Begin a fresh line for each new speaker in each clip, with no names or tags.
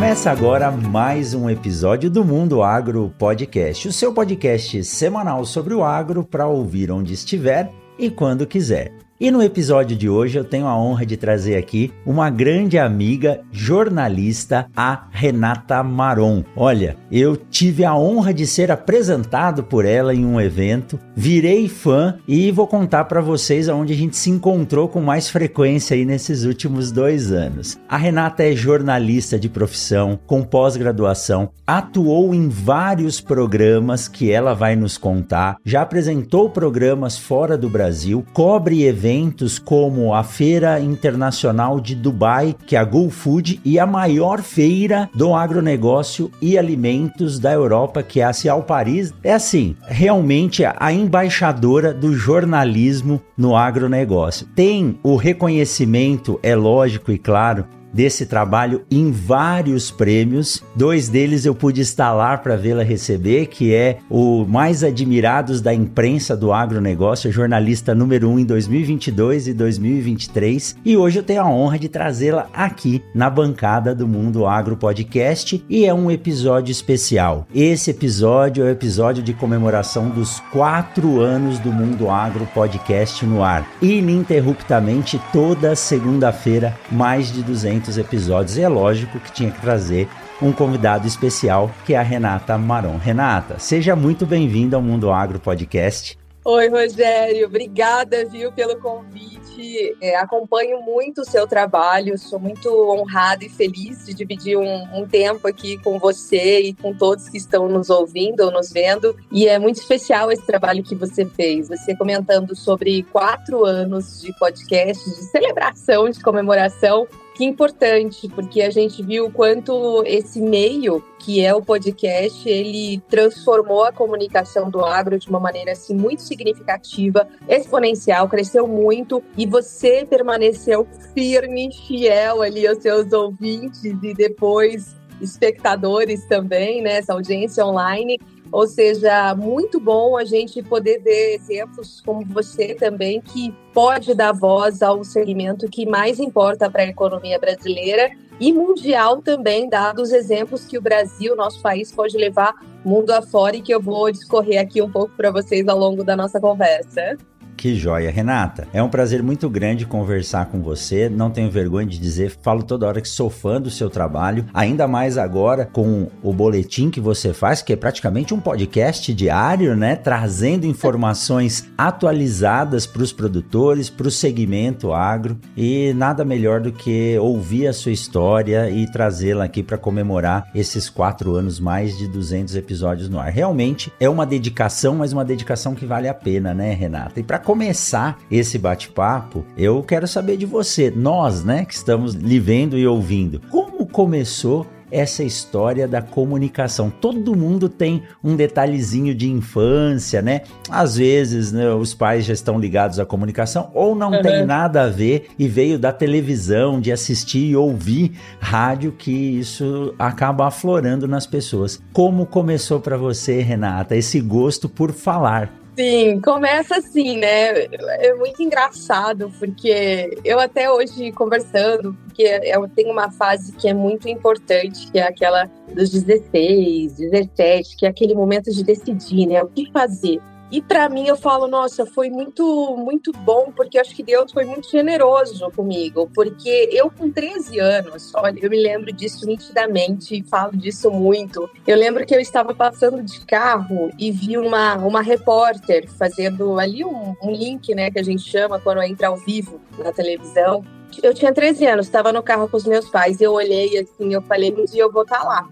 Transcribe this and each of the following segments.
Começa agora mais um episódio do Mundo Agro Podcast, o seu podcast semanal sobre o agro para ouvir onde estiver e quando quiser. E no episódio de hoje eu tenho a honra de trazer aqui uma grande amiga jornalista, a Renata Maron. Olha, eu tive a honra de ser apresentado por ela em um evento, virei fã e vou contar para vocês aonde a gente se encontrou com mais frequência aí nesses últimos dois anos. A Renata é jornalista de profissão, com pós-graduação, atuou em vários programas que ela vai nos contar, já apresentou programas fora do Brasil, cobre eventos eventos como a Feira Internacional de Dubai, que é a Go Food, e a maior feira do agronegócio e alimentos da Europa, que é a Cial Paris. É assim, realmente a embaixadora do jornalismo no agronegócio. Tem o reconhecimento, é lógico e claro, desse trabalho em vários prêmios. Dois deles eu pude lá para vê-la receber, que é o Mais Admirados da Imprensa do Agronegócio, jornalista número 1 um em 2022 e 2023. E hoje eu tenho a honra de trazê-la aqui na bancada do Mundo Agro Podcast e é um episódio especial. Esse episódio é o episódio de comemoração dos quatro anos do Mundo Agro Podcast no ar. Ininterruptamente, toda segunda-feira, mais de 200 muitos episódios e é lógico que tinha que trazer um convidado especial, que é a Renata Maron. Renata, seja muito bem-vinda ao Mundo Agro Podcast.
Oi, Rogério, obrigada, viu, pelo convite. É, acompanho muito o seu trabalho, sou muito honrada e feliz de dividir um, um, tempo aqui com você e com todos que estão nos ouvindo ou nos vendo. E é muito especial esse trabalho que você fez. Você comentando sobre quatro anos de podcast, de celebração, de comemoração que importante, porque a gente viu o quanto esse meio, que é o podcast, ele transformou a comunicação do agro de uma maneira assim muito significativa, exponencial, cresceu muito e você permaneceu firme, fiel ali aos seus ouvintes e depois espectadores também, né, essa audiência online. Ou seja, muito bom a gente poder ver exemplos como você também, que pode dar voz ao segmento que mais importa para a economia brasileira e mundial também, dados os exemplos que o Brasil, nosso país, pode levar mundo afora e que eu vou discorrer aqui um pouco para vocês ao longo da nossa conversa.
Que joia, Renata. É um prazer muito grande conversar com você. Não tenho vergonha de dizer, falo toda hora que sou fã do seu trabalho, ainda mais agora com o boletim que você faz, que é praticamente um podcast diário, né? Trazendo informações atualizadas para os produtores, para o segmento agro. E nada melhor do que ouvir a sua história e trazê-la aqui para comemorar esses quatro anos, mais de 200 episódios no ar. Realmente é uma dedicação, mas uma dedicação que vale a pena, né, Renata? E para começar esse bate-papo, eu quero saber de você, nós, né, que estamos lhe vendo e ouvindo, como começou essa história da comunicação. Todo mundo tem um detalhezinho de infância, né? Às vezes né, os pais já estão ligados à comunicação ou não uhum. tem nada a ver e veio da televisão, de assistir e ouvir rádio, que isso acaba aflorando nas pessoas. Como começou para você, Renata, esse gosto por falar?
Sim, começa assim, né? É muito engraçado, porque eu até hoje conversando, porque eu tenho uma fase que é muito importante, que é aquela dos 16, 17, que é aquele momento de decidir, né? O que fazer. E para mim eu falo, nossa, foi muito muito bom, porque acho que Deus foi muito generoso comigo, porque eu com 13 anos, olha, eu me lembro disso nitidamente e falo disso muito. Eu lembro que eu estava passando de carro e vi uma, uma repórter fazendo ali um, um link, né, que a gente chama quando entra ao vivo na televisão. Eu tinha 13 anos, estava no carro com os meus pais, eu olhei assim, eu falei, um dia eu vou estar tá lá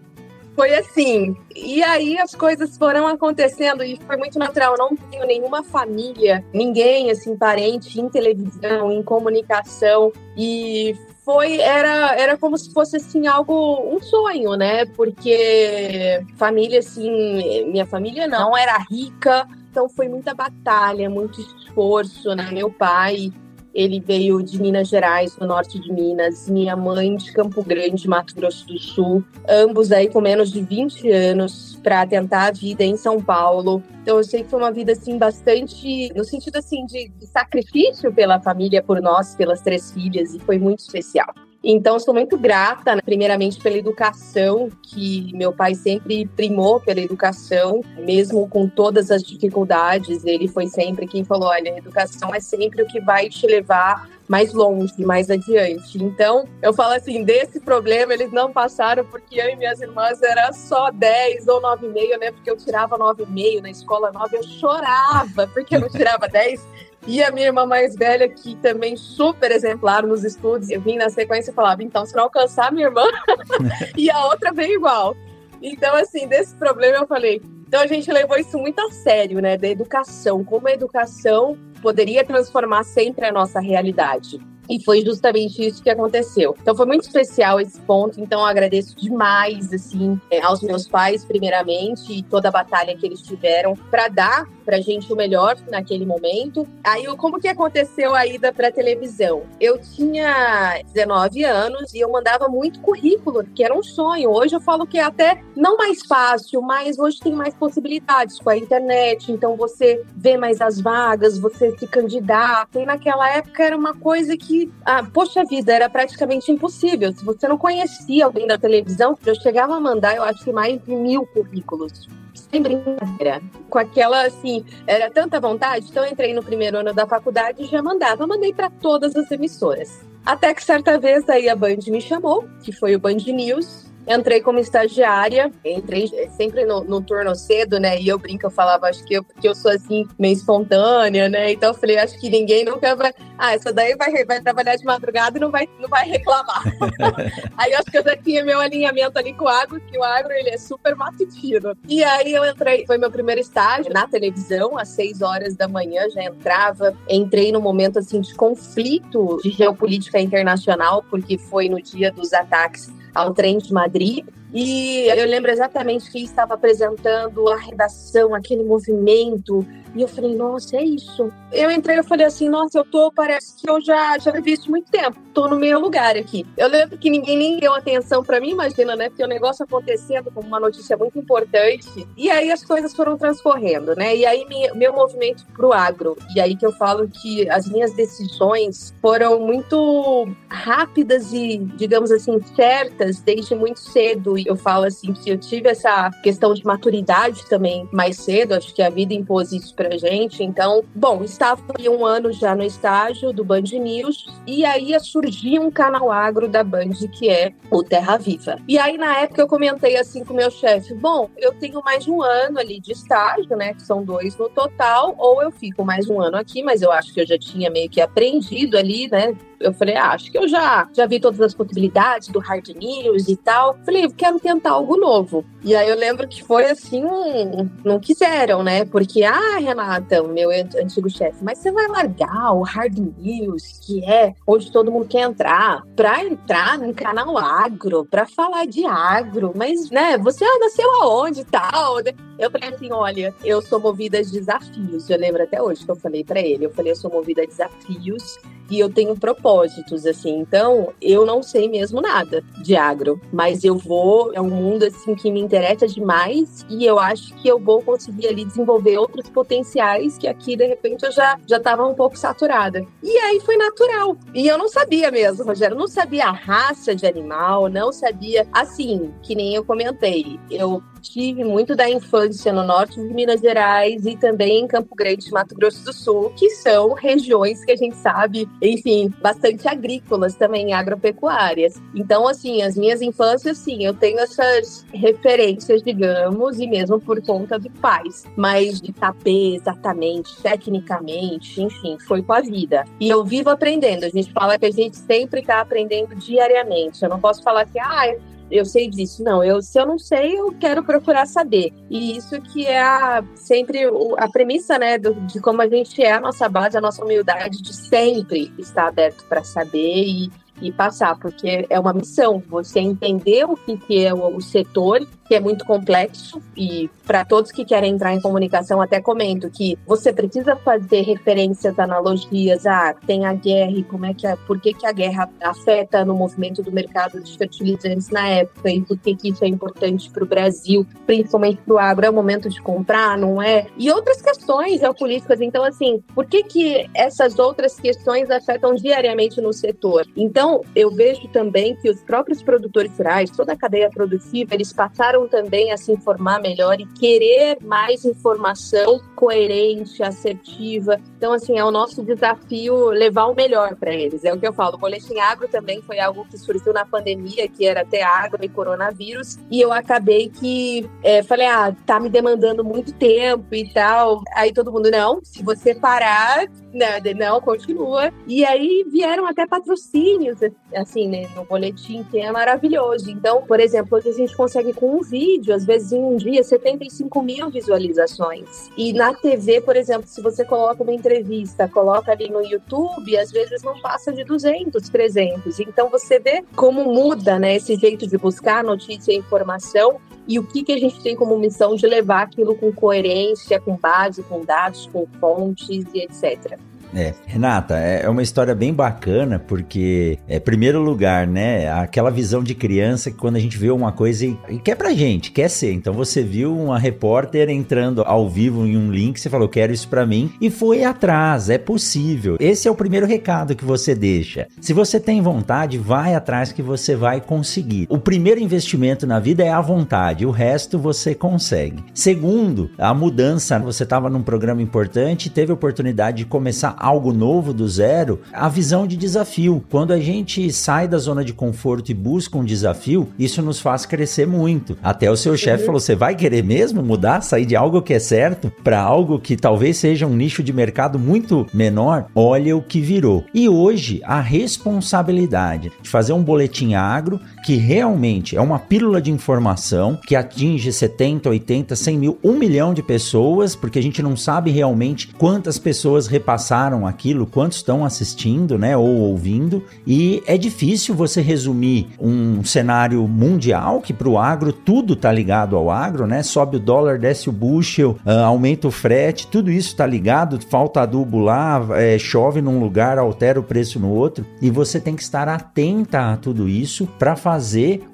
foi assim. E aí as coisas foram acontecendo e foi muito natural. Eu não tenho nenhuma família, ninguém, assim, parente em televisão, em comunicação. E foi era era como se fosse assim algo um sonho, né? Porque família assim, minha família não era rica, então foi muita batalha, muito esforço, né? Meu pai ele veio de Minas Gerais, no norte de Minas, minha mãe de Campo Grande, Mato Grosso do Sul, ambos aí com menos de 20 anos para tentar a vida em São Paulo. Então eu sei que foi uma vida assim bastante no sentido assim de, de sacrifício pela família, por nós, pelas três filhas e foi muito especial. Então, sou muito grata, né, primeiramente, pela educação, que meu pai sempre primou pela educação, mesmo com todas as dificuldades. Ele foi sempre quem falou: olha, educação é sempre o que vai te levar mais longe, mais adiante. Então, eu falo assim, desse problema eles não passaram porque eu e minhas irmãs era só 10 ou 9,5, né? Porque eu tirava 9,5 na escola 9, eu chorava porque eu não tirava 10. E a minha irmã mais velha, que também super exemplar nos estudos, eu vim na sequência e falava, então, se não alcançar minha irmã, e a outra veio igual. Então, assim, desse problema eu falei. Então a gente levou isso muito a sério, né? Da educação, como a educação poderia transformar sempre a nossa realidade. E foi justamente isso que aconteceu. Então foi muito especial esse ponto. Então agradeço demais, assim, é, aos meus pais, primeiramente, e toda a batalha que eles tiveram para dar pra gente o melhor naquele momento. Aí, como que aconteceu a ida pra televisão? Eu tinha 19 anos e eu mandava muito currículo, que era um sonho. Hoje eu falo que é até não mais fácil, mas hoje tem mais possibilidades com a internet. Então você vê mais as vagas, você se candidata. E naquela época era uma coisa que, ah, poxa vida, era praticamente impossível. Se você não conhecia alguém da televisão, eu chegava a mandar, eu acho que mais de mil currículos sem brincadeira. Com aquela, assim, era tanta vontade, então entrei no primeiro ano da faculdade e já mandava, mandei para todas as emissoras. Até que certa vez aí a Band me chamou, que foi o Band News, Entrei como estagiária, entrei sempre no, no, turno cedo, né? E eu brinco, eu falava, acho que eu, porque eu sou assim, meio espontânea, né? Então eu falei, acho que ninguém nunca vai. Ah, essa daí vai, vai trabalhar de madrugada e não vai, não vai reclamar. aí acho que eu já tinha meu alinhamento ali com o agro, que o agro ele é super matutino. E aí eu entrei, foi meu primeiro estágio na televisão, às seis horas da manhã, já entrava. Entrei no momento assim de conflito de geopolítica internacional, porque foi no dia dos ataques ao trem de Madrid. E eu lembro exatamente que estava apresentando a redação, aquele movimento, e eu falei, nossa, é isso. Eu entrei e falei assim, nossa, eu tô, parece que eu já, já vivi isso muito tempo, tô no meu lugar aqui. Eu lembro que ninguém nem deu atenção para mim, imagina, né? Porque o negócio acontecendo como uma notícia muito importante. E aí as coisas foram transcorrendo, né? E aí minha, meu movimento pro agro. E aí que eu falo que as minhas decisões foram muito rápidas e, digamos assim, certas desde muito cedo. E eu falo assim que eu tive essa questão de maturidade também mais cedo, acho que a vida impôs isso pra gente. Então, bom, estava um ano já no estágio do Band News e aí ia surgir um canal agro da Band que é o Terra Viva. E aí na época eu comentei assim com meu chefe, bom, eu tenho mais um ano ali de estágio, né, que são dois no total, ou eu fico mais um ano aqui, mas eu acho que eu já tinha meio que aprendido ali, né, eu falei, ah, acho que eu já, já vi todas as possibilidades do hard news e tal. Falei, quero tentar algo novo. E aí eu lembro que foi assim, um, não quiseram, né? Porque, ah, Renata, meu antigo chefe, mas você vai largar o hard news, que é onde todo mundo quer entrar, pra entrar num canal agro, pra falar de agro, mas, né, você nasceu aonde e tal? Eu falei assim, olha, eu sou movida a desafios. Eu lembro até hoje que eu falei para ele, eu falei, eu sou movida a desafios e eu tenho propósitos, assim. Então, eu não sei mesmo nada de agro, mas eu vou, é um mundo, assim, que me interessa demais e eu acho que eu vou conseguir ali desenvolver outros potenciais que aqui, de repente, eu já, já tava um pouco saturada. E aí foi natural. E eu não sabia mesmo, Rogério, não sabia a raça de animal, não sabia, assim, que nem eu comentei, eu tive muito da infância no norte de Minas Gerais e também em Campo Grande, Mato Grosso do Sul, que são regiões que a gente sabe, enfim, bastante agrícolas também, agropecuárias. Então, assim, as minhas infâncias, sim, eu tenho essas referências, digamos, e mesmo por conta de pais, mas de saber exatamente, tecnicamente, enfim, foi com a vida. E eu vivo aprendendo. A gente fala que a gente sempre está aprendendo diariamente. Eu não posso falar que, ah, eu sei disso. Não, eu, se eu não sei, eu quero procurar saber. E isso que é a, sempre a premissa, né, do, de como a gente é, a nossa base, a nossa humildade de sempre estar aberto para saber e, e passar, porque é uma missão, você entender o que, que é o, o setor que é muito complexo e para todos que querem entrar em comunicação até comento que você precisa fazer referências, analogias, ah, tem a guerra e como é que a, por que, que a guerra afeta no movimento do mercado de fertilizantes na época e por que, que isso é importante para o Brasil, principalmente para o agro, é o momento de comprar, não é? E outras questões geopolíticas, então assim, por que que essas outras questões afetam diariamente no setor? Então, eu vejo também que os próprios produtores rurais, toda a cadeia produtiva, eles passaram também a se informar melhor e querer mais informação coerente, assertiva. Então, assim, é o nosso desafio levar o melhor para eles. É o que eu falo. O boletim agro também foi algo que surgiu na pandemia, que era até agro e coronavírus. E eu acabei que é, falei, ah, tá me demandando muito tempo e tal. Aí todo mundo, não, se você parar, não, não continua. E aí vieram até patrocínios, assim, né, no boletim, que é maravilhoso. Então, por exemplo, hoje a gente consegue com um vídeo, às vezes em um dia, 75 mil visualizações. E na TV, por exemplo, se você coloca uma entrevista, coloca ali no YouTube, às vezes não passa de 200, 300. Então você vê como muda, né, esse jeito de buscar notícia e informação e o que, que a gente tem como missão de levar aquilo com coerência, com base, com dados, com fontes e etc.
É, Renata, é, é uma história bem bacana porque, é primeiro lugar, né, aquela visão de criança que quando a gente vê uma coisa e, e quer pra gente, quer ser. Então você viu uma repórter entrando ao vivo em um link, você falou, quero isso pra mim, e foi atrás, é possível. Esse é o primeiro recado que você deixa. Se você tem vontade, vai atrás que você vai conseguir. O primeiro investimento na vida é a vontade, o resto você consegue. Segundo, a mudança, você estava num programa importante, teve a oportunidade de começar algo novo do zero, a visão de desafio. Quando a gente sai da zona de conforto e busca um desafio, isso nos faz crescer muito. Até o seu chefe falou: você vai querer mesmo mudar, sair de algo que é certo para algo que talvez seja um nicho de mercado muito menor? Olha o que virou. E hoje, a responsabilidade de fazer um boletim agro que realmente é uma pílula de informação que atinge 70, 80, 100 mil, 1 milhão de pessoas, porque a gente não sabe realmente quantas pessoas repassaram aquilo, quantos estão assistindo, né, ou ouvindo, e é difícil você resumir um cenário mundial que para o agro tudo tá ligado ao agro, né? Sobe o dólar, desce o bushel, uh, aumenta o frete, tudo isso tá ligado, falta adubo lá, é, chove num lugar, altera o preço no outro, e você tem que estar atenta a tudo isso para fazer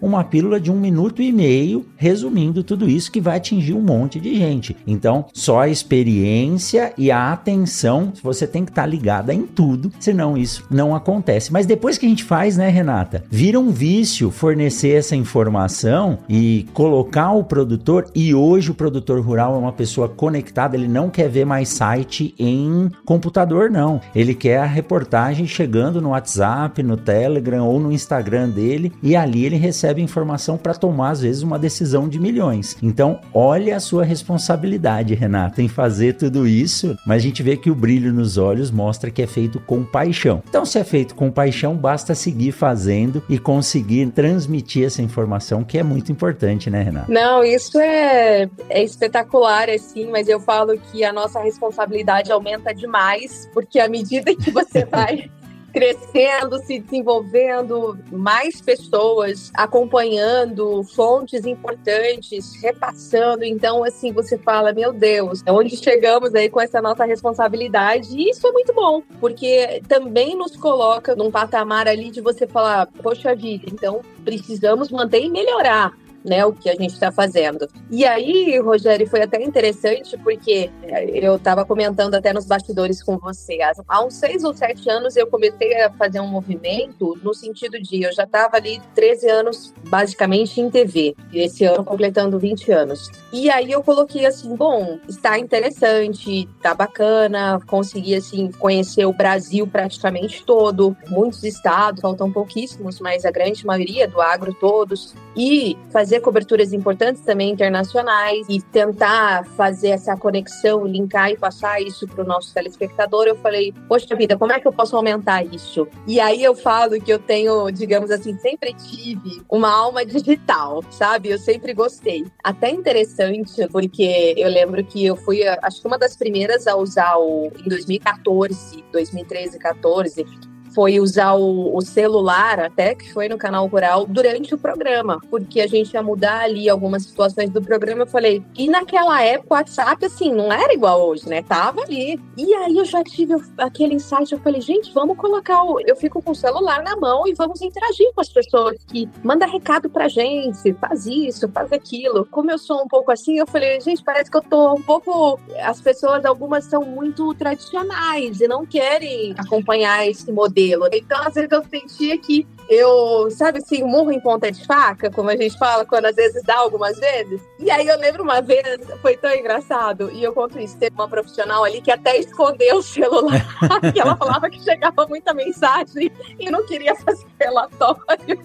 uma pílula de um minuto e meio resumindo tudo isso que vai atingir um monte de gente. Então, só a experiência e a atenção, você tem que estar tá ligada em tudo, senão isso não acontece. Mas depois que a gente faz, né, Renata? Vira um vício fornecer essa informação e colocar o produtor. E hoje o produtor rural é uma pessoa conectada, ele não quer ver mais site em computador, não. Ele quer a reportagem chegando no WhatsApp, no Telegram ou no Instagram dele e ali ele recebe informação para tomar, às vezes, uma decisão de milhões. Então, olha a sua responsabilidade, Renata, em fazer tudo isso, mas a gente vê que o brilho nos olhos olhos mostra que é feito com paixão. Então, se é feito com paixão, basta seguir fazendo e conseguir transmitir essa informação que é muito importante, né, Renata?
Não, isso é, é espetacular, assim, mas eu falo que a nossa responsabilidade aumenta demais, porque à medida que você vai crescendo, se desenvolvendo, mais pessoas acompanhando, fontes importantes, repassando. Então, assim, você fala, meu Deus, onde chegamos aí com essa nossa responsabilidade? E isso é muito bom, porque também nos coloca num patamar ali de você falar, poxa vida, então precisamos manter e melhorar né, o que a gente está fazendo. E aí, Rogério, foi até interessante porque é, eu estava comentando até nos bastidores com você. Há uns seis ou sete anos eu comecei a fazer um movimento no sentido de eu já estava ali 13 anos basicamente em TV, e esse ano completando 20 anos. E aí eu coloquei assim, bom, está interessante, está bacana, consegui assim conhecer o Brasil praticamente todo, muitos estados, faltam pouquíssimos, mas a grande maioria do agro todos, e fazer fazer coberturas importantes também internacionais e tentar fazer essa conexão, linkar e passar isso para o nosso telespectador, eu falei, poxa vida, como é que eu posso aumentar isso? E aí eu falo que eu tenho, digamos assim, sempre tive uma alma digital, sabe? Eu sempre gostei. Até interessante, porque eu lembro que eu fui, acho que uma das primeiras a usar o em 2014, 2013, 14 foi usar o, o, celular, até que foi no canal rural, durante o programa, porque a gente ia mudar ali algumas situações do programa. Eu falei, e naquela época o WhatsApp, assim, não era igual hoje, né? Tava ali. E aí eu já tive aquele insight, eu falei, gente, vamos colocar o. Eu fico com o celular na mão e vamos interagir com as pessoas que mandam recado pra gente, faz isso, faz aquilo. Como eu sou um pouco assim, eu falei, gente, parece que eu tô um pouco. As pessoas, algumas são muito tradicionais e não querem acompanhar esse modelo. Então, às vezes, eu sentia que eu, sabe assim, morro em ponta de faca, como a gente fala, quando às vezes dá algumas vezes. E aí eu lembro uma vez, foi tão engraçado, e eu conto isso, teve uma profissional ali que até escondeu o celular, que ela falava que chegava muita mensagem e não queria fazer relatório.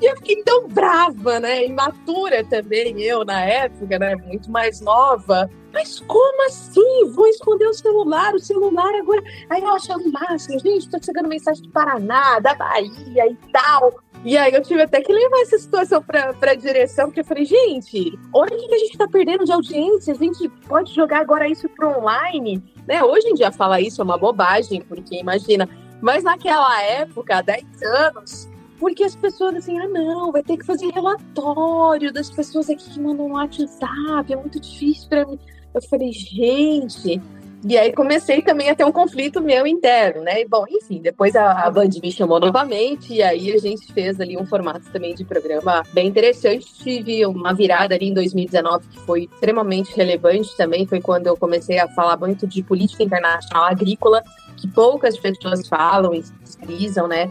E eu fiquei tão brava, né? Imatura também, eu na época, né? Muito mais nova. Mas como assim? Vou esconder o celular, o celular agora. Aí eu achando máximo, gente, tô chegando mensagem do Paraná, da Bahia e tal. E aí eu tive até que levar essa situação pra, pra direção, porque eu falei, gente, olha o que a gente tá perdendo de audiência, a gente pode jogar agora isso pro online. Né? Hoje em dia falar isso é uma bobagem, porque imagina. Mas naquela época, há 10 anos, porque as pessoas assim, ah, não, vai ter que fazer relatório das pessoas aqui que mandam no WhatsApp, é muito difícil para mim. Eu falei, gente. E aí comecei também a ter um conflito meu interno, né? E, bom, enfim, depois a, a Band me chamou novamente e aí a gente fez ali um formato também de programa bem interessante. Tive uma virada ali em 2019 que foi extremamente relevante também. Foi quando eu comecei a falar muito de política internacional agrícola, que poucas pessoas falam e pesquisam, né?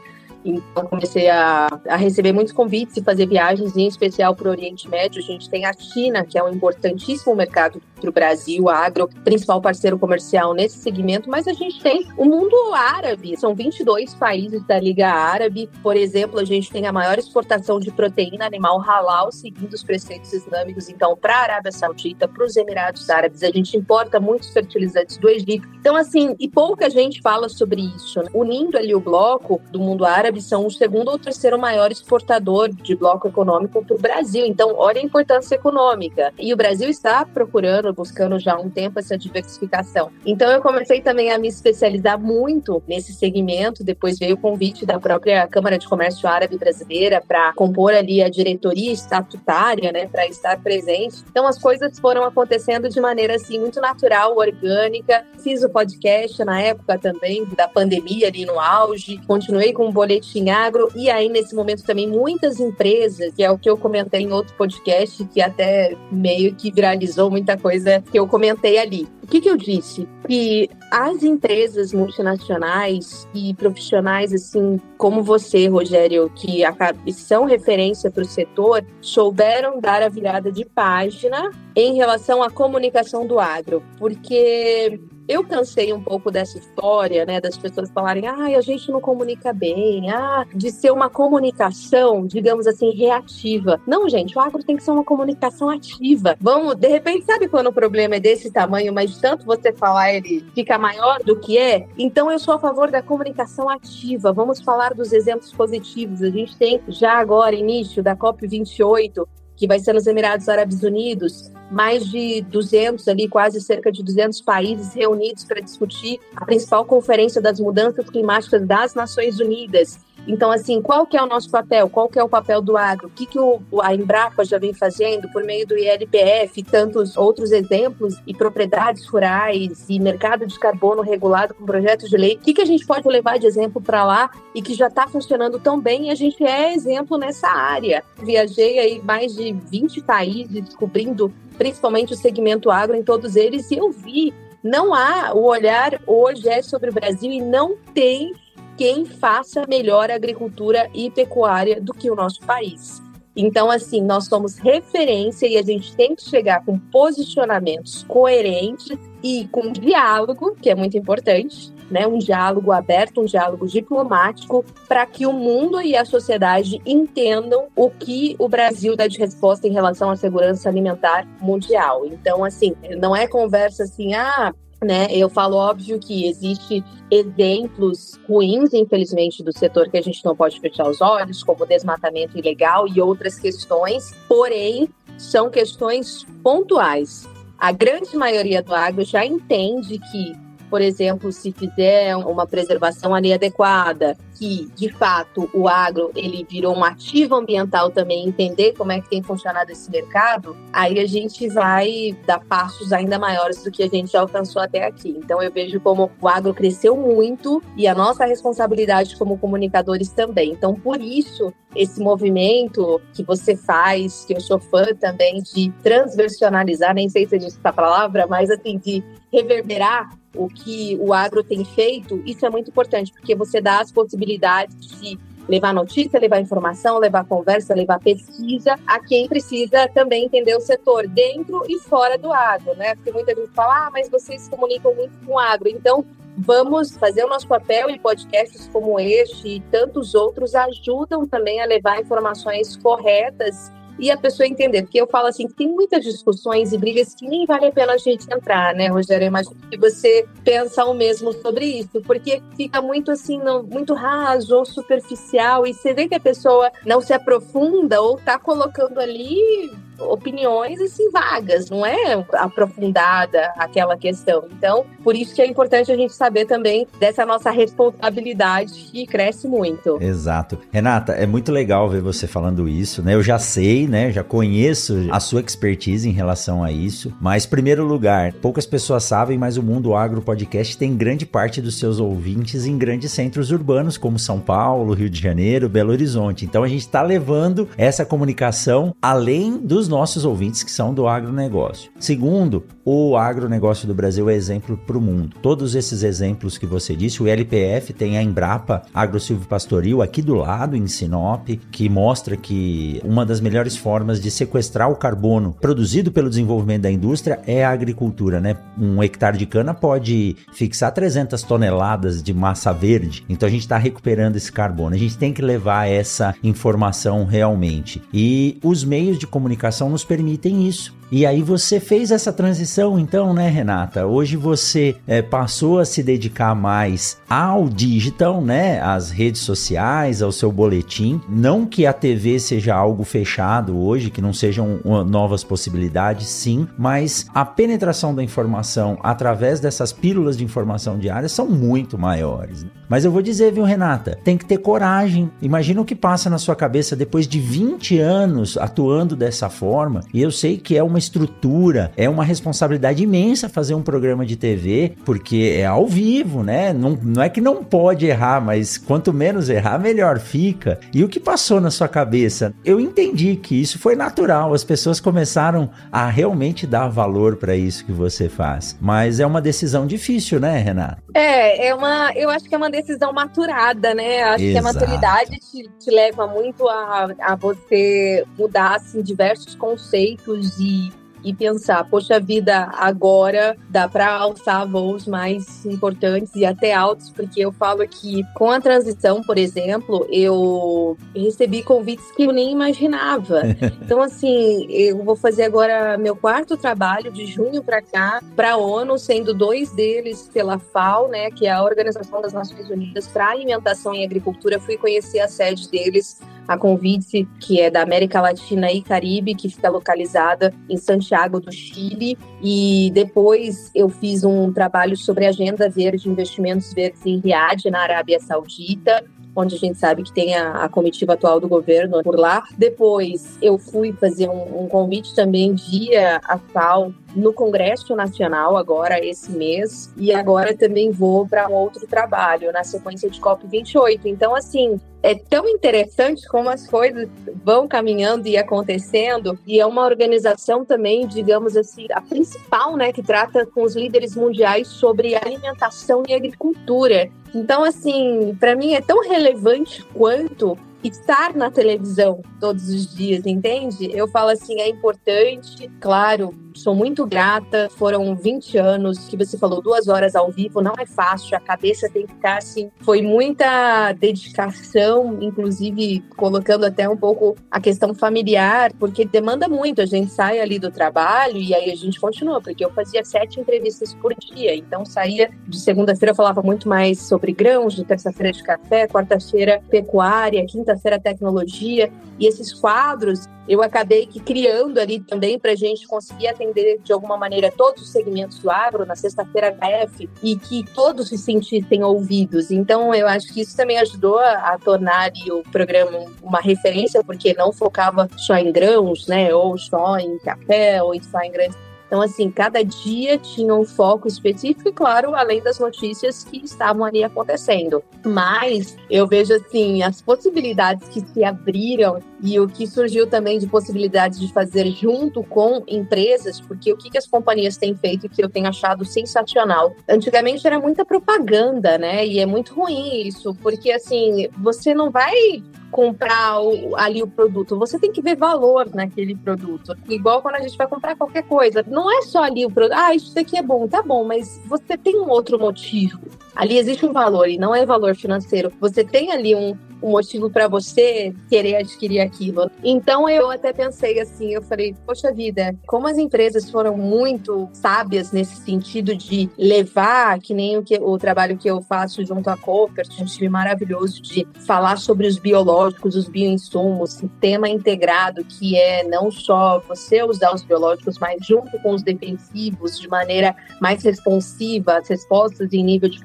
Então, comecei a, a, receber muitos convites e fazer viagens, em especial para o Oriente Médio. A gente tem a China, que é um importantíssimo mercado para o Brasil, agro, principal parceiro comercial nesse segmento, mas a gente tem o mundo árabe, são 22 países da Liga Árabe. Por exemplo, a gente tem a maior exportação de proteína animal halal, seguindo os preceitos islâmicos. Então, para a Arábia Saudita, para os Emirados Árabes, a gente importa muitos fertilizantes do Egito. Então, assim, e pouca gente fala sobre isso. Né? Unindo ali o bloco do mundo árabe, árabes são o segundo ou terceiro maior exportador de bloco econômico para o Brasil. Então, olha a importância econômica. E o Brasil está procurando, buscando já há um tempo essa diversificação. Então, eu comecei também a me especializar muito nesse segmento. Depois veio o convite da própria Câmara de Comércio Árabe Brasileira para compor ali a diretoria estatutária, né, para estar presente. Então, as coisas foram acontecendo de maneira assim muito natural, orgânica. Fiz o podcast na época também da pandemia ali no auge. Continuei com o boletim marketing agro e aí nesse momento também muitas empresas, que é o que eu comentei em outro podcast, que até meio que viralizou muita coisa que eu comentei ali. O que, que eu disse? Que as empresas multinacionais e profissionais, assim como você, Rogério, que são referência para o setor, souberam dar a virada de página em relação à comunicação do agro. Porque eu cansei um pouco dessa história, né, das pessoas falarem, ah, a gente não comunica bem, ah, de ser uma comunicação, digamos assim, reativa. Não, gente, o agro tem que ser uma comunicação ativa. Vamos, de repente, sabe quando o problema é desse tamanho, mas tanto você falar ele fica maior do que é? Então eu sou a favor da comunicação ativa. Vamos falar dos exemplos positivos. A gente tem já agora início da COP 28 que vai ser nos Emirados Árabes Unidos, mais de 200 ali, quase cerca de 200 países reunidos para discutir a principal conferência das mudanças climáticas das Nações Unidas. Então, assim, qual que é o nosso papel? Qual que é o papel do agro? O que, que o, a Embrapa já vem fazendo por meio do ILPF, tantos outros exemplos e propriedades rurais e mercado de carbono regulado com projetos de lei? O que, que a gente pode levar de exemplo para lá e que já está funcionando tão bem e a gente é exemplo nessa área? Viajei aí mais de 20 países descobrindo principalmente o segmento agro em todos eles e eu vi não há o olhar hoje é sobre o Brasil e não tem quem faça melhor agricultura e pecuária do que o nosso país. Então, assim, nós somos referência e a gente tem que chegar com posicionamentos coerentes e com diálogo, que é muito importante, né? Um diálogo aberto, um diálogo diplomático, para que o mundo e a sociedade entendam o que o Brasil dá de resposta em relação à segurança alimentar mundial. Então, assim, não é conversa assim, ah, né? Eu falo óbvio que existe exemplos ruins, infelizmente, do setor que a gente não pode fechar os olhos, como desmatamento ilegal e outras questões, porém são questões pontuais. A grande maioria do agro já entende que por exemplo, se fizer uma preservação ali adequada, que de fato o agro ele virou um ativo ambiental também, entender como é que tem funcionado esse mercado, aí a gente vai dar passos ainda maiores do que a gente já alcançou até aqui. Então eu vejo como o agro cresceu muito e a nossa responsabilidade como comunicadores também. Então por isso esse movimento que você faz, que eu sou fã também de transversionalizar, nem sei se existe essa palavra, mas assim de reverberar o que o agro tem feito, isso é muito importante, porque você dá as possibilidades de levar notícia, levar informação, levar conversa, levar pesquisa a quem precisa também entender o setor dentro e fora do agro, né? Porque muita gente fala, ah, mas vocês se comunicam muito com o agro. Então, vamos fazer o nosso papel e podcasts como este e tantos outros ajudam também a levar informações corretas e a pessoa entender. Porque eu falo assim, que tem muitas discussões e brigas que nem vale a pena a gente entrar, né, Rogério? Eu imagino que você pensa o mesmo sobre isso, porque fica muito assim, muito raso ou superficial, e você vê que a pessoa não se aprofunda ou tá colocando ali opiniões assim vagas, não é aprofundada aquela questão. Então, por isso que é importante a gente saber também dessa nossa responsabilidade que cresce muito.
Exato. Renata, é muito legal ver você falando isso, né? Eu já sei, né? Já conheço a sua expertise em relação a isso, mas primeiro lugar, poucas pessoas sabem, mas o Mundo Agro Podcast tem grande parte dos seus ouvintes em grandes centros urbanos como São Paulo, Rio de Janeiro, Belo Horizonte. Então a gente está levando essa comunicação além dos nossos ouvintes que são do agronegócio. Segundo, o agronegócio do Brasil é exemplo para o mundo. Todos esses exemplos que você disse, o LPF tem a Embrapa Agrosilvo Pastoril aqui do lado, em Sinop, que mostra que uma das melhores formas de sequestrar o carbono produzido pelo desenvolvimento da indústria é a agricultura, né? Um hectare de cana pode fixar 300 toneladas de massa verde, então a gente está recuperando esse carbono. A gente tem que levar essa informação realmente. E os meios de comunicação educação nos permitem isso. E aí você fez essa transição, então, né, Renata? Hoje você é, passou a se dedicar mais ao digital, né? Às redes sociais, ao seu boletim. Não que a TV seja algo fechado hoje, que não sejam novas possibilidades, sim, mas a penetração da informação através dessas pílulas de informação diárias são muito maiores. Né? Mas eu vou dizer, viu, Renata? Tem que ter coragem. Imagina o que passa na sua cabeça depois de 20 anos atuando dessa forma. E eu sei que é uma estrutura, é uma responsabilidade imensa fazer um programa de TV, porque é ao vivo, né? Não, não é que não pode errar, mas quanto menos errar, melhor fica. E o que passou na sua cabeça? Eu entendi que isso foi natural. As pessoas começaram a realmente dar valor para isso que você faz. Mas é uma decisão difícil, né, Renata?
É, é uma. Eu acho que é uma decisão maturada, né? Acho Exato. que a maturidade te, te leva muito a, a você mudar assim, diversos conceitos e e pensar, poxa vida, agora dá para alçar voos mais importantes e até altos, porque eu falo que com a transição, por exemplo, eu recebi convites que eu nem imaginava. Então, assim, eu vou fazer agora meu quarto trabalho de junho para cá, para a ONU, sendo dois deles pela FAO, né, que é a Organização das Nações Unidas para Alimentação e Agricultura. Fui conhecer a sede deles a Convite, que é da América Latina e Caribe, que fica localizada em Santiago do Chile. E depois eu fiz um trabalho sobre agenda verde, investimentos verdes em Riad, na Arábia Saudita onde a gente sabe que tem a, a, comitiva atual do governo por lá. Depois eu fui fazer um, um convite também via a FAO no Congresso Nacional agora esse mês e agora também vou para outro trabalho na sequência de COP 28. Então assim, é tão interessante como as coisas vão caminhando e acontecendo e é uma organização também, digamos assim, a principal, né, que trata com os líderes mundiais sobre alimentação e agricultura. Então, assim, para mim é tão relevante quanto estar na televisão todos os dias, entende? Eu falo assim, é importante, claro, sou muito grata. Foram 20 anos que você falou, duas horas ao vivo, não é fácil, a cabeça tem que estar assim. Foi muita dedicação, inclusive colocando até um pouco a questão familiar, porque demanda muito. A gente sai ali do trabalho e aí a gente continua, porque eu fazia sete entrevistas por dia, então saía de segunda-feira, falava muito mais sobre grãos, de terça-feira de café, quarta-feira pecuária, quinta-feira tecnologia, e esses quadros eu acabei que criando ali também para a gente conseguir atender de alguma maneira todos os segmentos do agro na sexta-feira HF e que todos se sentissem ouvidos. Então, eu acho que isso também ajudou a, a tornar o programa uma referência, porque não focava só em grãos, né, ou só em café, ou só em grandes então, assim, cada dia tinha um foco específico e, claro, além das notícias que estavam ali acontecendo. Mas eu vejo, assim, as possibilidades que se abriram e o que surgiu também de possibilidades de fazer junto com empresas, porque o que, que as companhias têm feito que eu tenho achado sensacional. Antigamente era muita propaganda, né? E é muito ruim isso, porque, assim, você não vai comprar o, ali o produto, você tem que ver valor naquele produto. Igual quando a gente vai comprar qualquer coisa. Não é só ali o produto, ah, isso daqui é bom, tá bom, mas você tem um outro motivo. Ali existe um valor e não é valor financeiro. Você tem ali um, um motivo para você querer adquirir aquilo. Então eu até pensei assim, eu falei, poxa vida, como as empresas foram muito sábias nesse sentido de levar, que nem o, que, o trabalho que eu faço junto à Cooper, um time maravilhoso de falar sobre os biológicos, os bioinsumos, sistema integrado, que é não só você usar os biológicos, mas junto com os defensivos, de maneira mais responsiva, as respostas em nível de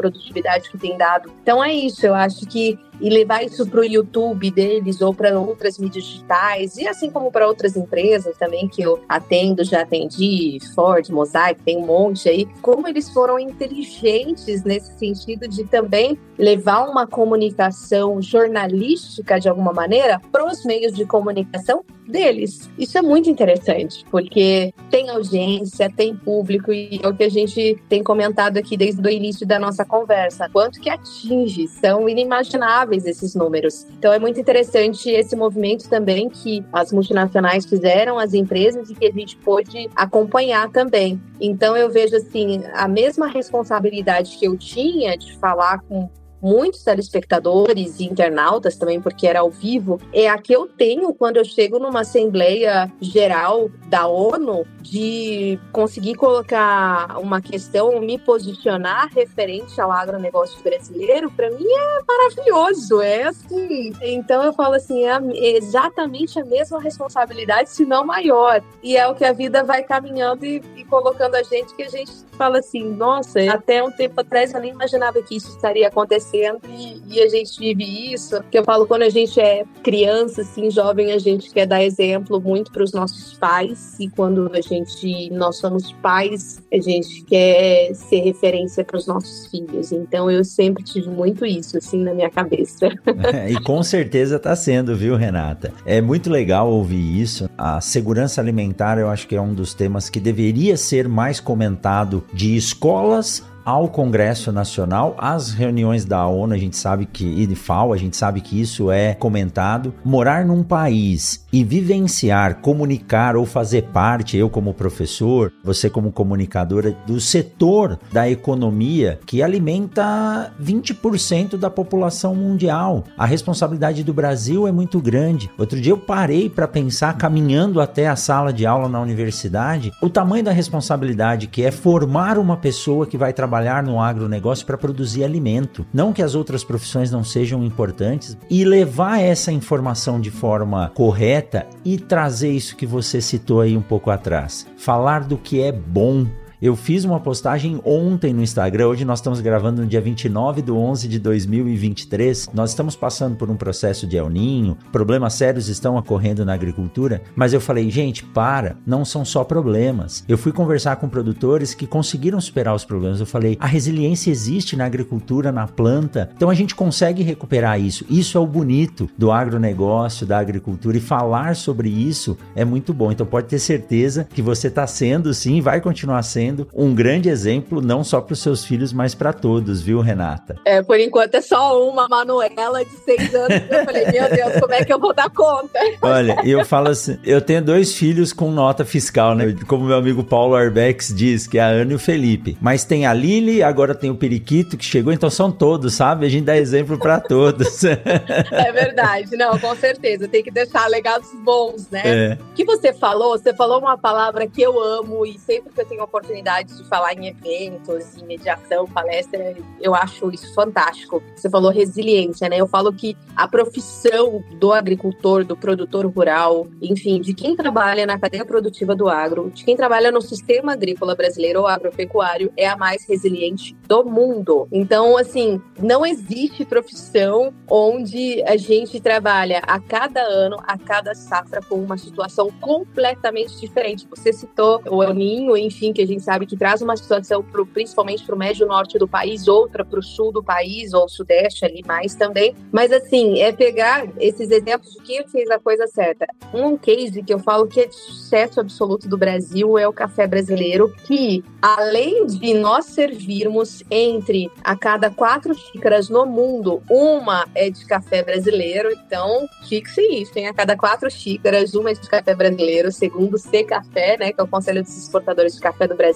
que tem dado. Então é isso, eu acho que e levar isso para o YouTube deles ou para outras mídias digitais, e assim como para outras empresas também que eu atendo, já atendi, Ford, Mosaic, tem um monte aí, como eles foram inteligentes nesse sentido de também levar uma comunicação jornalística de alguma maneira para os meios de comunicação deles. Isso é muito interessante, porque tem audiência, tem público, e é o que a gente tem comentado aqui desde o início da nossa conversa. Quanto que atinge? São inimagináveis esses números. Então é muito interessante esse movimento também que as multinacionais fizeram, as empresas, e que a gente pôde acompanhar também. Então eu vejo assim, a mesma responsabilidade que eu tinha de falar com muitos telespectadores e internautas também, porque era ao vivo, é a que eu tenho quando eu chego numa Assembleia Geral da ONU de conseguir colocar uma questão, me posicionar referente ao agronegócio brasileiro, para mim é maravilhoso. É assim. Então eu falo assim, é exatamente a mesma responsabilidade, se não maior. E é o que a vida vai caminhando e, e colocando a gente que a gente fala assim, nossa, até um tempo atrás eu nem imaginava que isso estaria acontecendo e, e, a gente vive isso. Que eu falo quando a gente é criança, assim, jovem, a gente quer dar exemplo muito para os nossos pais e quando a gente nós somos pais, a gente quer ser referência para os nossos filhos. Então eu sempre tive muito isso assim na minha cabeça.
É, e com certeza está sendo, viu, Renata? É muito legal ouvir isso. A segurança alimentar, eu acho que é um dos temas que deveria ser mais comentado de escolas ao Congresso Nacional, às reuniões da ONU, a gente sabe que, e de FAO, a gente sabe que isso é comentado. Morar num país e vivenciar, comunicar ou fazer parte, eu como professor, você como comunicadora, do setor da economia que alimenta 20% da população mundial. A responsabilidade do Brasil é muito grande. Outro dia eu parei para pensar, caminhando até a sala de aula na universidade, o tamanho da responsabilidade que é formar uma pessoa que vai trabalhar no agronegócio para produzir alimento. Não que as outras profissões não sejam importantes e levar essa informação de forma correta e trazer isso que você citou aí um pouco atrás. Falar do que é bom eu fiz uma postagem ontem no Instagram, hoje nós estamos gravando no dia 29 de 11 de 2023. Nós estamos passando por um processo de El Ninho, problemas sérios estão ocorrendo na agricultura, mas eu falei, gente, para, não são só problemas. Eu fui conversar com produtores que conseguiram superar os problemas. Eu falei, a resiliência existe na agricultura, na planta, então a gente consegue recuperar isso. Isso é o bonito do agronegócio, da agricultura, e falar sobre isso é muito bom. Então pode ter certeza que você está sendo, sim, vai continuar sendo sendo um grande exemplo, não só para os seus filhos, mas para todos, viu, Renata?
É, por enquanto é só uma, Manuela, de seis anos. Eu falei, meu Deus, como é que eu vou dar conta?
Olha, eu falo assim, eu tenho dois filhos com nota fiscal, né? Como meu amigo Paulo Arbex diz, que é a Ana e o Felipe. Mas tem a Lili, agora tem o Periquito que chegou, então são todos, sabe? A gente dá exemplo para todos.
é verdade, não, com certeza. Tem que deixar legados bons, né? É. O que você falou, você falou uma palavra que eu amo e sempre que eu tenho oportunidade oportunidade de falar em eventos, em mediação, palestra, eu acho isso fantástico. Você falou resiliência, né? Eu falo que a profissão do agricultor, do produtor rural, enfim, de quem trabalha na cadeia produtiva do agro, de quem trabalha no sistema agrícola brasileiro ou agropecuário, é a mais resiliente do mundo. Então, assim, não existe profissão onde a gente trabalha a cada ano, a cada safra, com uma situação completamente diferente. Você citou o El Ninho, enfim, que a gente sabe que traz uma situação pro, principalmente para o médio norte do país, outra para o sul do país, ou sudeste ali mais também. Mas, assim, é pegar esses exemplos de quem fez a coisa certa. Um case que eu falo que é de sucesso absoluto do Brasil é o café brasileiro, que além de nós servirmos entre a cada quatro xícaras no mundo, uma é de café brasileiro, então fixe isso, hein? A cada quatro xícaras, uma é de café brasileiro, segundo C Café, né, que é o Conselho dos Exportadores de Café do Brasil.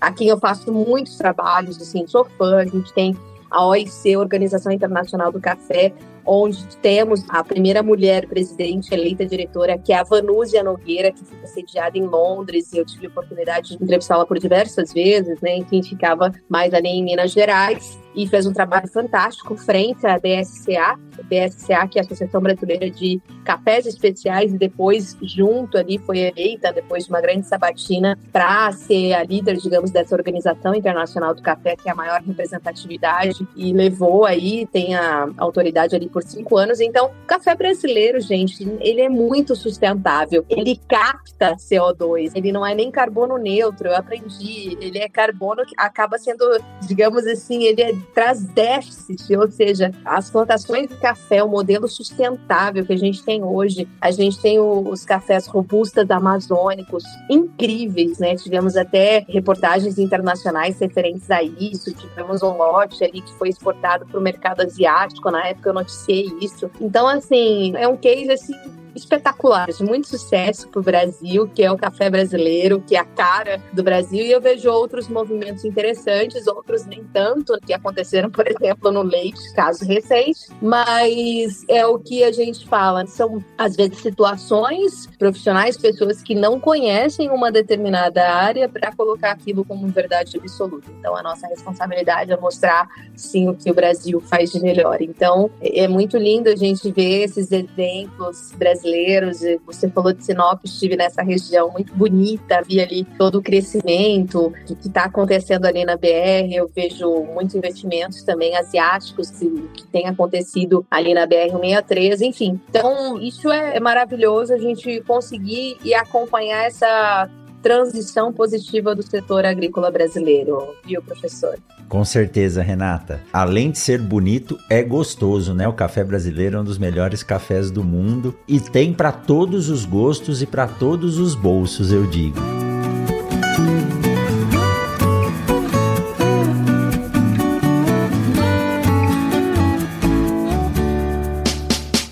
Aqui eu faço muitos trabalhos, assim, sou fã, a gente tem a OIC, Organização Internacional do Café, onde temos a primeira mulher presidente eleita diretora, que é a Vanúzia Nogueira, que fica sediada em Londres, e eu tive a oportunidade de entrevistá-la por diversas vezes, né? Enfim, ficava mais ali em Minas Gerais e fez um trabalho fantástico frente à BSCA, BSCA, que é a Associação Brasileira de Cafés Especiais, e depois, junto ali, foi eleita, depois de uma grande sabatina, para ser a líder, digamos, dessa Organização Internacional do Café, que é a maior representatividade, e levou aí, tem a autoridade ali por cinco anos. Então, o café brasileiro, gente, ele é muito sustentável, ele capta CO2, ele não é nem carbono neutro, eu aprendi, ele é carbono que acaba sendo, digamos assim, ele é traz déficit, ou seja, as plantações de café, o modelo sustentável que a gente tem hoje, a gente tem os cafés robustas amazônicos, incríveis, né? Tivemos até reportagens internacionais referentes a isso, tivemos um lote ali que foi exportado para o mercado asiático, na época eu noticiei isso. Então, assim, é um case assim espetacular, de muito sucesso para o Brasil, que é o café brasileiro, que é a cara do Brasil. E eu vejo outros movimentos interessantes, outros nem tanto, que aconteceram, por exemplo, no leite, caso recente. Mas é o que a gente fala, são às vezes situações profissionais, pessoas que não conhecem uma determinada área para colocar aquilo como verdade absoluta. Então a nossa responsabilidade é mostrar sim o que o Brasil faz de melhor. Então é muito lindo a gente ver esses exemplos brasileiros brasileiros. Você falou de Sinop, estive nessa região muito bonita, vi ali todo o crescimento que está acontecendo ali na BR. Eu vejo muitos investimentos também asiáticos que, que tem acontecido ali na BR-163, enfim. Então, isso é maravilhoso a gente conseguir e acompanhar essa transição positiva do setor agrícola brasileiro, viu, professor?
Com certeza, Renata. Além de ser bonito, é gostoso, né? O café brasileiro é um dos melhores cafés do mundo e tem para todos os gostos e para todos os bolsos, eu digo.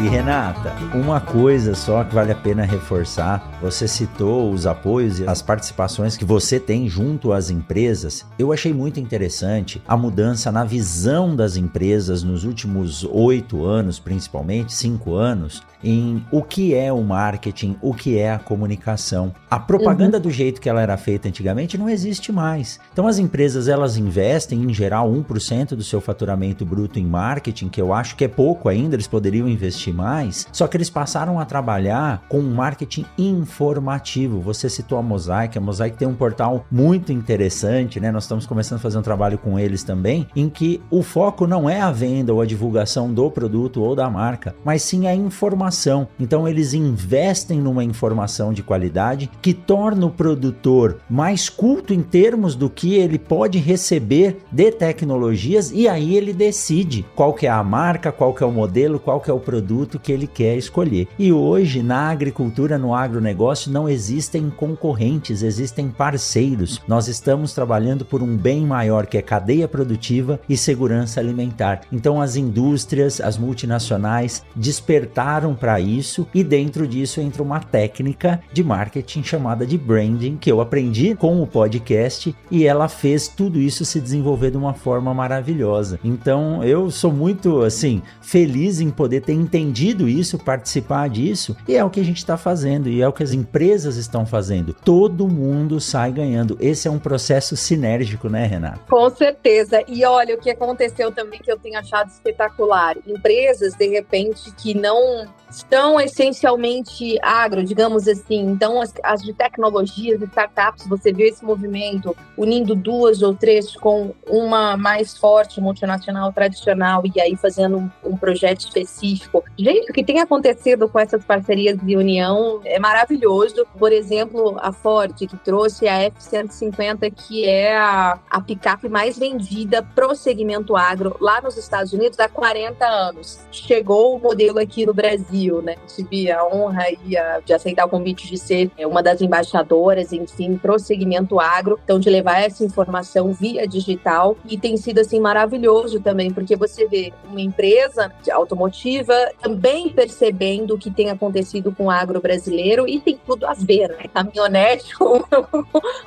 E Renata, uma coisa só que vale a pena reforçar: você citou os apoios e as participações que você tem junto às empresas. Eu achei muito interessante a mudança na visão das empresas nos últimos oito anos, principalmente cinco anos, em o que é o marketing, o que é a comunicação. A propaganda uhum. do jeito que ela era feita antigamente não existe mais. Então as empresas elas investem em geral 1% do seu faturamento bruto em marketing, que eu acho que é pouco ainda, eles poderiam investir mais. Só que eles passaram a trabalhar com um marketing informativo. Você citou a Mosaic, a Mosaic tem um portal muito interessante, né? Nós estamos começando a fazer um trabalho com eles também, em que o foco não é a venda ou a divulgação do produto ou da marca, mas sim a informação. Então eles investem numa informação de qualidade que torna o produtor mais culto em termos do que ele pode receber de tecnologias e aí ele decide qual que é a marca, qual que é o modelo, qual que é o produto produto que ele quer escolher. E hoje, na agricultura, no agronegócio, não existem concorrentes, existem parceiros. Nós estamos trabalhando por um bem maior que é cadeia produtiva e segurança alimentar. Então, as indústrias, as multinacionais despertaram para isso e dentro disso entra uma técnica de marketing chamada de branding que eu aprendi com o podcast e ela fez tudo isso se desenvolver de uma forma maravilhosa. Então, eu sou muito assim feliz em poder ter entendido isso, participar disso, e é o que a gente está fazendo e é o que as empresas estão fazendo. Todo mundo sai ganhando. Esse é um processo sinérgico, né, Renato?
Com certeza. E olha, o que aconteceu também que eu tenho achado espetacular. Empresas, de repente, que não são essencialmente agro, digamos assim. Então, as, as de tecnologias, startups, você vê esse movimento unindo duas ou três com uma mais forte multinacional tradicional e aí fazendo um, um projeto específico. Gente, o que tem acontecido com essas parcerias de união é maravilhoso. Por exemplo, a Ford, que trouxe a F-150, que é a, a picape mais vendida pro segmento agro lá nos Estados Unidos há 40 anos. Chegou o modelo aqui no Brasil né? Tive a honra e a, de aceitar o convite de ser é, uma das embaixadoras, enfim, pro segmento agro, então de levar essa informação via digital e tem sido assim maravilhoso também, porque você vê uma empresa automotiva também percebendo o que tem acontecido com o agro brasileiro e tem tudo a ver, né? Caminhonete com,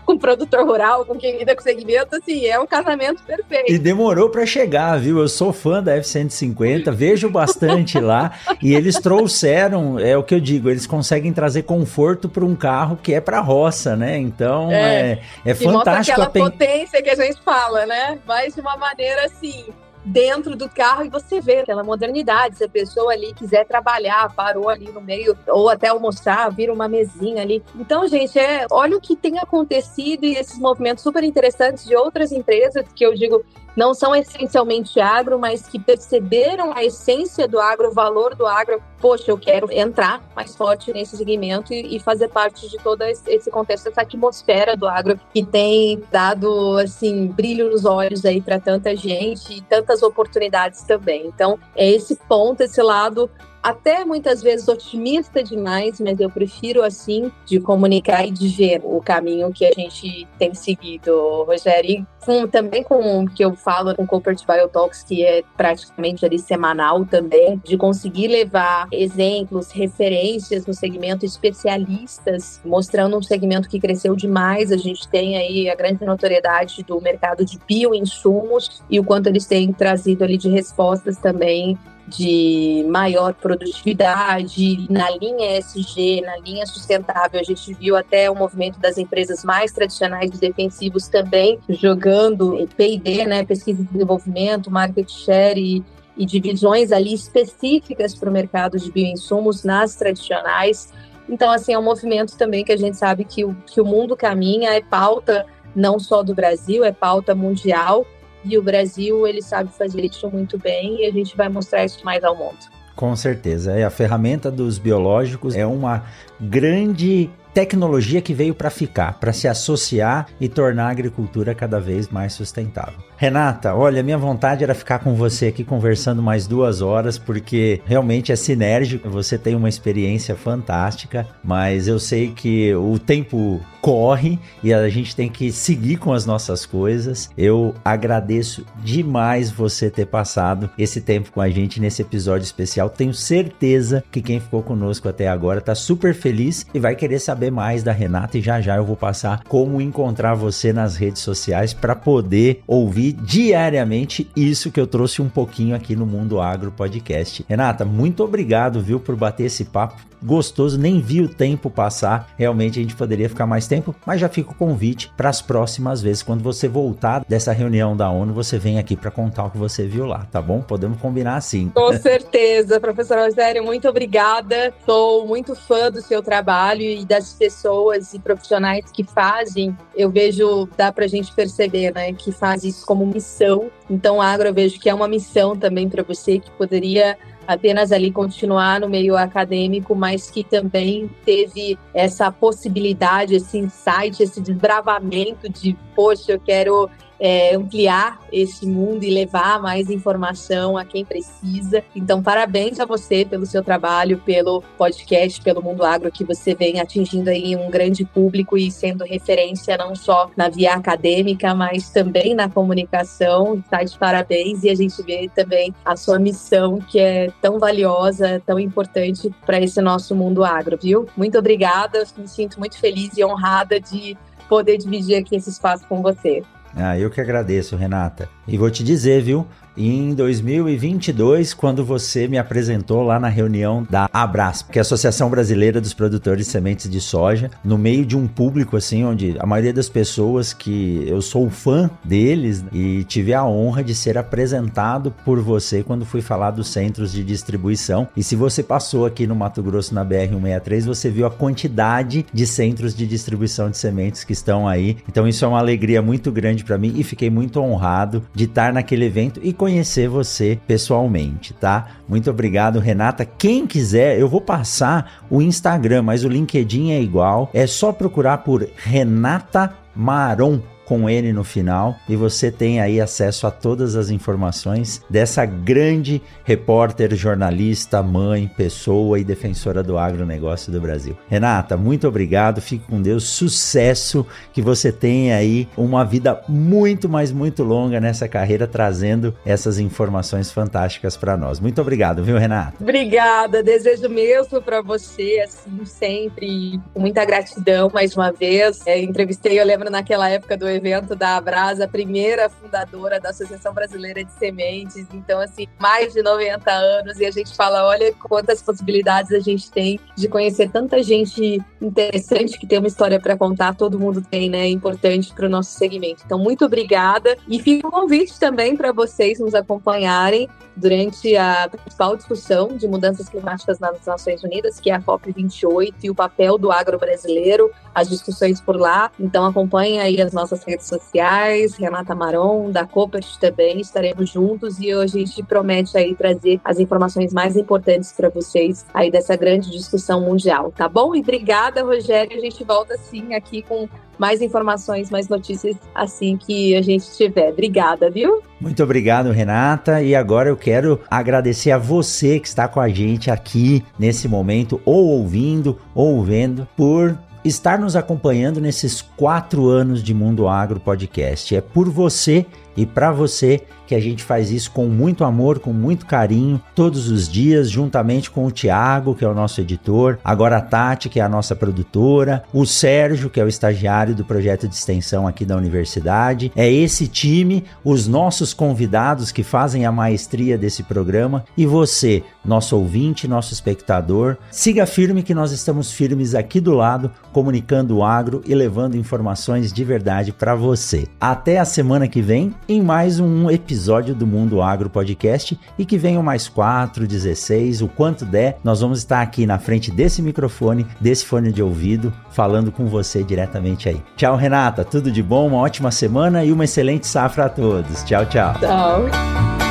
com produtor rural, com quem lida com segmento, assim, é um casamento perfeito.
E demorou para chegar, viu? Eu sou fã da F-150, vejo bastante lá e eles trouxeram é o que eu digo, eles conseguem trazer conforto para um carro que é para roça, né? Então é, é, é fantástico.
aquela a potência que a gente fala, né? Mas de uma maneira assim, dentro do carro e você vê aquela modernidade. Se a pessoa ali quiser trabalhar, parou ali no meio, ou até almoçar, vira uma mesinha ali. Então, gente, é, olha o que tem acontecido e esses movimentos super interessantes de outras empresas que eu digo não são essencialmente agro, mas que perceberam a essência do agro, o valor do agro. Poxa, eu quero entrar mais forte nesse segmento e, e fazer parte de todo esse contexto, essa atmosfera do agro que tem dado assim brilho nos olhos aí para tanta gente e tantas oportunidades também. Então, é esse ponto, esse lado até muitas vezes otimista demais, mas eu prefiro assim de comunicar e de ver o caminho que a gente tem seguido, Rogério. E com, também com o que eu falo com o Corporate Biotalks, que é praticamente ali semanal também, de conseguir levar exemplos, referências no segmento, especialistas, mostrando um segmento que cresceu demais. A gente tem aí a grande notoriedade do mercado de bioinsumos e o quanto eles têm trazido ali de respostas também de maior produtividade, na linha ESG, na linha sustentável, a gente viu até o movimento das empresas mais tradicionais de defensivos também jogando P&D, né, pesquisa e desenvolvimento, market share e, e divisões ali específicas para o mercado de bioinsumos nas tradicionais. Então, assim, é um movimento também que a gente sabe que o, que o mundo caminha, é pauta não só do Brasil, é pauta mundial, e o Brasil, ele sabe fazer isso muito bem e a gente vai mostrar isso mais ao mundo.
Com certeza. É a ferramenta dos biológicos é uma grande tecnologia que veio para ficar, para se associar e tornar a agricultura cada vez mais sustentável. Renata, olha, minha vontade era ficar com você aqui conversando mais duas horas, porque realmente é sinérgico, você tem uma experiência fantástica, mas eu sei que o tempo corre e a gente tem que seguir com as nossas coisas. Eu agradeço demais você ter passado esse tempo com a gente nesse episódio especial. Tenho certeza que quem ficou conosco até agora está super feliz e vai querer saber mais da Renata e já já eu vou passar como encontrar você nas redes sociais para poder ouvir diariamente isso que eu trouxe um pouquinho aqui no Mundo Agro Podcast. Renata, muito obrigado, viu, por bater esse papo gostoso, nem vi o tempo passar. Realmente a gente poderia ficar mais tempo, mas já fica o convite para as próximas vezes. Quando você voltar dessa reunião da ONU, você vem aqui para contar o que você viu lá, tá bom? Podemos combinar assim.
Com certeza, professora Rogério, muito obrigada. Sou muito fã do seu trabalho e das pessoas e profissionais que fazem. Eu vejo, dá para a gente perceber, né, que faz isso como missão. Então, agro eu vejo que é uma missão também para você que poderia apenas ali continuar no meio acadêmico, mas que também teve essa possibilidade, esse insight, esse desbravamento de, poxa, eu quero é, ampliar esse mundo e levar mais informação a quem precisa. Então, parabéns a você pelo seu trabalho, pelo podcast, pelo Mundo Agro, que você vem atingindo aí um grande público e sendo referência não só na via acadêmica, mas também na comunicação. Está de parabéns e a gente vê também a sua missão, que é tão valiosa, tão importante para esse nosso mundo agro, viu? Muito obrigada, me sinto muito feliz e honrada de poder dividir aqui esse espaço com você.
Ah, eu que agradeço, Renata. E vou te dizer, viu? Em 2022, quando você me apresentou lá na reunião da Abras, que é a Associação Brasileira dos Produtores de Sementes de Soja, no meio de um público assim, onde a maioria das pessoas que eu sou fã deles e tive a honra de ser apresentado por você quando fui falar dos centros de distribuição. E se você passou aqui no Mato Grosso na BR 163, você viu a quantidade de centros de distribuição de sementes que estão aí. Então isso é uma alegria muito grande para mim e fiquei muito honrado de estar naquele evento e conhecer você pessoalmente, tá? Muito obrigado, Renata. Quem quiser, eu vou passar o Instagram, mas o LinkedIn é igual. É só procurar por Renata Maron com N no final e você tem aí acesso a todas as informações dessa grande repórter, jornalista, mãe, pessoa e defensora do agronegócio do Brasil. Renata, muito obrigado, fique com Deus, sucesso, que você tenha aí uma vida muito, mas muito longa nessa carreira trazendo essas informações fantásticas para nós. Muito obrigado, viu, Renata?
Obrigada, desejo mesmo para você, assim, sempre, muita gratidão mais uma vez. É, entrevistei, eu lembro naquela época do evento da Abrasa, a primeira fundadora da Associação Brasileira de Sementes. Então, assim, mais de 90 anos e a gente fala, olha quantas possibilidades a gente tem de conhecer tanta gente interessante que tem uma história para contar. Todo mundo tem, né? É importante para o nosso segmento. Então, muito obrigada e fica um convite também para vocês nos acompanharem durante a principal discussão de mudanças climáticas nas Nações Unidas, que é a COP28 e o papel do agro brasileiro, as discussões por lá. Então acompanhe aí as nossas redes sociais, Renata Maron, da Copert também, estaremos juntos e hoje a gente promete aí trazer as informações mais importantes para vocês aí dessa grande discussão mundial, tá bom? E obrigada, Rogério, a gente volta sim aqui com mais informações, mais notícias assim que a gente tiver. Obrigada, viu?
Muito obrigado, Renata. E agora eu quero agradecer a você que está com a gente aqui nesse momento, ou ouvindo, ou vendo, por estar nos acompanhando nesses quatro anos de Mundo Agro Podcast. É por você e para você que a gente faz isso com muito amor, com muito carinho, todos os dias, juntamente com o Tiago, que é o nosso editor, agora a Tati, que é a nossa produtora, o Sérgio, que é o estagiário do projeto de extensão aqui da universidade. É esse time, os nossos convidados que fazem a maestria desse programa e você, nosso ouvinte, nosso espectador. Siga firme que nós estamos firmes aqui do lado, comunicando o agro e levando informações de verdade para você. Até a semana que vem em mais um episódio episódio do Mundo Agro Podcast e que venham mais 4, 16, o quanto der. Nós vamos estar aqui na frente desse microfone, desse fone de ouvido, falando com você diretamente aí. Tchau, Renata. Tudo de bom, uma ótima semana e uma excelente safra a todos. Tchau, tchau.
Tchau.